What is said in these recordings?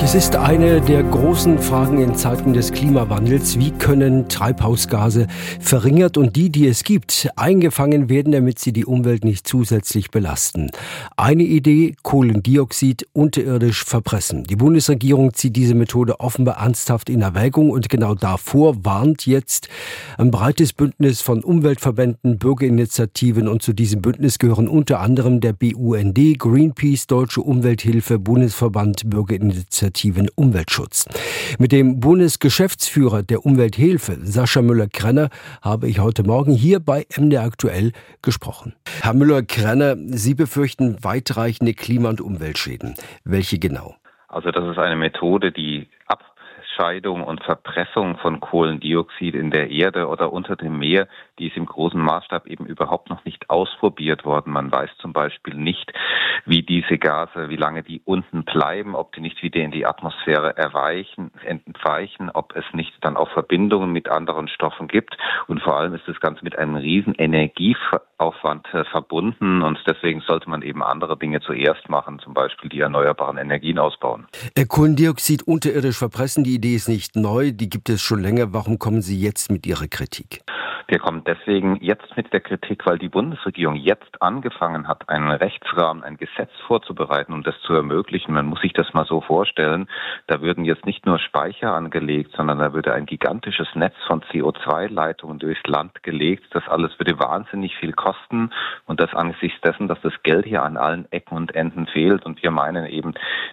Es ist eine der großen Fragen in Zeiten des Klimawandels. Wie können Treibhausgase verringert und die, die es gibt, eingefangen werden, damit sie die Umwelt nicht zusätzlich belasten? Eine Idee, Kohlendioxid unterirdisch verpressen. Die Bundesregierung zieht diese Methode offenbar ernsthaft in Erwägung und genau davor warnt jetzt ein breites Bündnis von Umweltverbänden, Bürgerinitiativen und zu diesem Bündnis gehören unter anderem der BUND, Greenpeace, Deutsche Umwelthilfe, Bundesverband Bürgerinitiative aktiven Umweltschutz. Mit dem Bundesgeschäftsführer der Umwelthilfe, Sascha Müller-Krenner, habe ich heute Morgen hier bei MDR aktuell gesprochen. Herr Müller-Krenner, Sie befürchten weitreichende Klima- und Umweltschäden. Welche genau? Also das ist eine Methode, die Ausscheidung und Verpressung von Kohlendioxid in der Erde oder unter dem Meer, die ist im großen Maßstab eben überhaupt noch nicht ausprobiert worden. Man weiß zum Beispiel nicht, diese Gase, wie lange die unten bleiben, ob die nicht wieder in die Atmosphäre erweichen, entweichen, ob es nicht dann auch Verbindungen mit anderen Stoffen gibt. Und vor allem ist das Ganze mit einem riesen Energieaufwand äh, verbunden und deswegen sollte man eben andere Dinge zuerst machen, zum Beispiel die erneuerbaren Energien ausbauen. Kohlendioxid unterirdisch verpressen, die Idee ist nicht neu, die gibt es schon länger. Warum kommen Sie jetzt mit Ihrer Kritik? Wir kommen deswegen jetzt mit der Kritik, weil die Bundesregierung jetzt angefangen hat, einen Rechtsrahmen, ein Gesetz vorzubereiten, um das zu ermöglichen. Man muss sich das mal so vorstellen. Da würden jetzt nicht nur Speicher angelegt, sondern da würde ein gigantisches Netz von CO2-Leitungen durchs Land gelegt. Das alles würde wahnsinnig viel kosten und das angesichts dessen, dass das Geld hier an allen Ecken und Enden fehlt. Und wir meinen eben,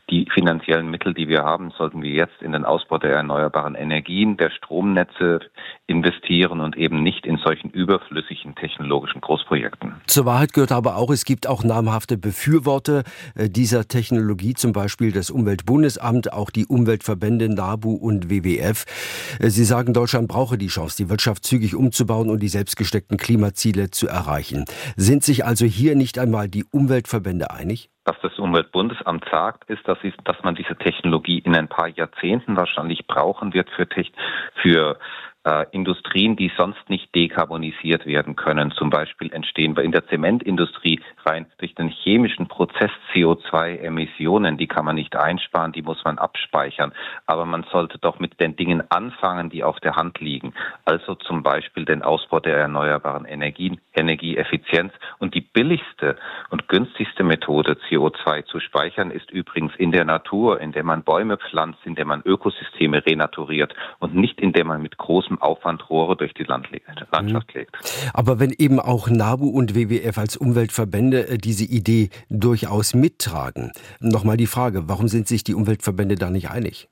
die finanziellen Mittel, die wir haben, sollten wir jetzt in den Ausbau der erneuerbaren Energien, der Stromnetze investieren und eben nicht in solchen überflüssigen technologischen Großprojekten. Zur Wahrheit gehört aber auch, es gibt auch namhafte Befürworter äh, dieser Technologie, zum Beispiel das Umweltbundesamt, auch die Umweltverbände NABU und WWF. Äh, sie sagen, Deutschland brauche die Chance, die Wirtschaft zügig umzubauen und die selbstgesteckten Klimaziele zu erreichen. Sind sich also hier nicht einmal die Umweltverbände einig? Was das Umweltbundesamt sagt, ist, dass, dass man diese Technologie in ein paar Jahrzehnten wahrscheinlich brauchen wird für, für äh, Industrien, die sonst nicht dekarbonisiert werden können. Zum Beispiel entstehen in der Zementindustrie rein durch den chemischen Prozess CO2-Emissionen. Die kann man nicht einsparen, die muss man abspeichern. Aber man sollte doch mit den Dingen anfangen, die auf der Hand liegen. Also zum Beispiel den Ausbau der erneuerbaren Energien, Energieeffizienz. Und die billigste und günstigste Methode, CO2 zu speichern, ist übrigens in der Natur, indem man Bäume pflanzt, indem man Ökosysteme renaturiert und nicht indem man mit großem Aufwand Rohre durch die Landschaft legt. Mhm. Aber wenn eben auch NABU und WWF als Umweltverbände äh, diese Idee durchaus mittragen, nochmal die Frage, warum sind sich die Umweltverbände da nicht einig?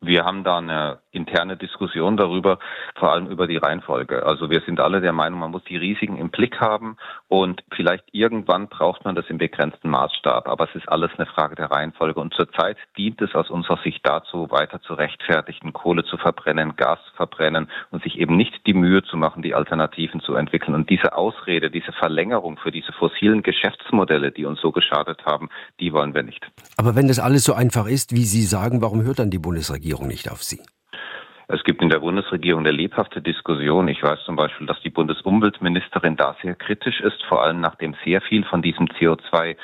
Wir haben da eine interne Diskussion darüber, vor allem über die Reihenfolge. Also wir sind alle der Meinung, man muss die Risiken im Blick haben und vielleicht irgendwann braucht man das im begrenzten Maßstab. Aber es ist alles eine Frage der Reihenfolge. Und zurzeit dient es aus unserer Sicht dazu, weiter zu rechtfertigen, Kohle zu verbrennen, Gas zu verbrennen und sich eben nicht die Mühe zu machen, die Alternativen zu entwickeln. Und diese Ausrede, diese Verlängerung für diese fossilen Geschäftsmodelle, die uns so geschadet haben, die wollen wir nicht. Aber wenn das alles so einfach ist, wie Sie sagen, warum hört dann die Bundesregierung nicht auf Sie? Es gibt in der Bundesregierung eine lebhafte Diskussion. Ich weiß zum Beispiel, dass die Bundesumweltministerin da sehr kritisch ist, vor allem nachdem sehr viel von diesem CO2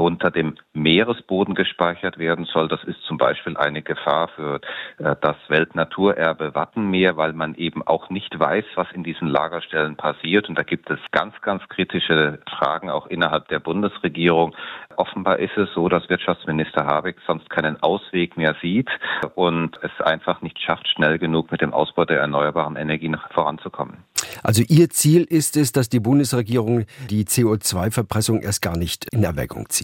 unter dem Meeresboden gespeichert werden soll. Das ist zum Beispiel eine Gefahr für äh, das Weltnaturerbe Wattenmeer, weil man eben auch nicht weiß, was in diesen Lagerstellen passiert. Und da gibt es ganz, ganz kritische Fragen auch innerhalb der Bundesregierung. Offenbar ist es so, dass Wirtschaftsminister Habeck sonst keinen Ausweg mehr sieht und es einfach nicht schafft, schnell genug mit dem Ausbau der erneuerbaren Energien voranzukommen. Also Ihr Ziel ist es, dass die Bundesregierung die CO2-Verpressung erst gar nicht in Erwägung zieht.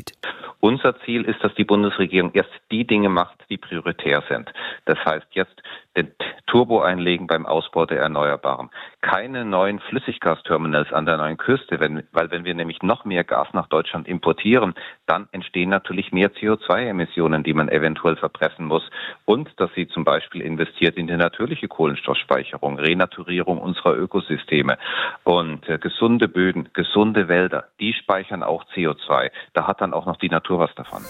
Unser Ziel ist, dass die Bundesregierung erst die Dinge macht, die prioritär sind. Das heißt jetzt den Turbo einlegen beim Ausbau der Erneuerbaren. Keine neuen Flüssiggasterminals an der neuen Küste, wenn, weil wenn wir nämlich noch mehr Gas nach Deutschland importieren, dann entstehen natürlich mehr CO2-Emissionen, die man eventuell verpressen muss. Und dass sie zum Beispiel investiert in die natürliche Kohlenstoffspeicherung, Renaturierung unserer Ökosysteme und äh, gesunde Böden, gesunde Wälder, die speichern auch CO2. Da hat dann auch noch die Natur was davon.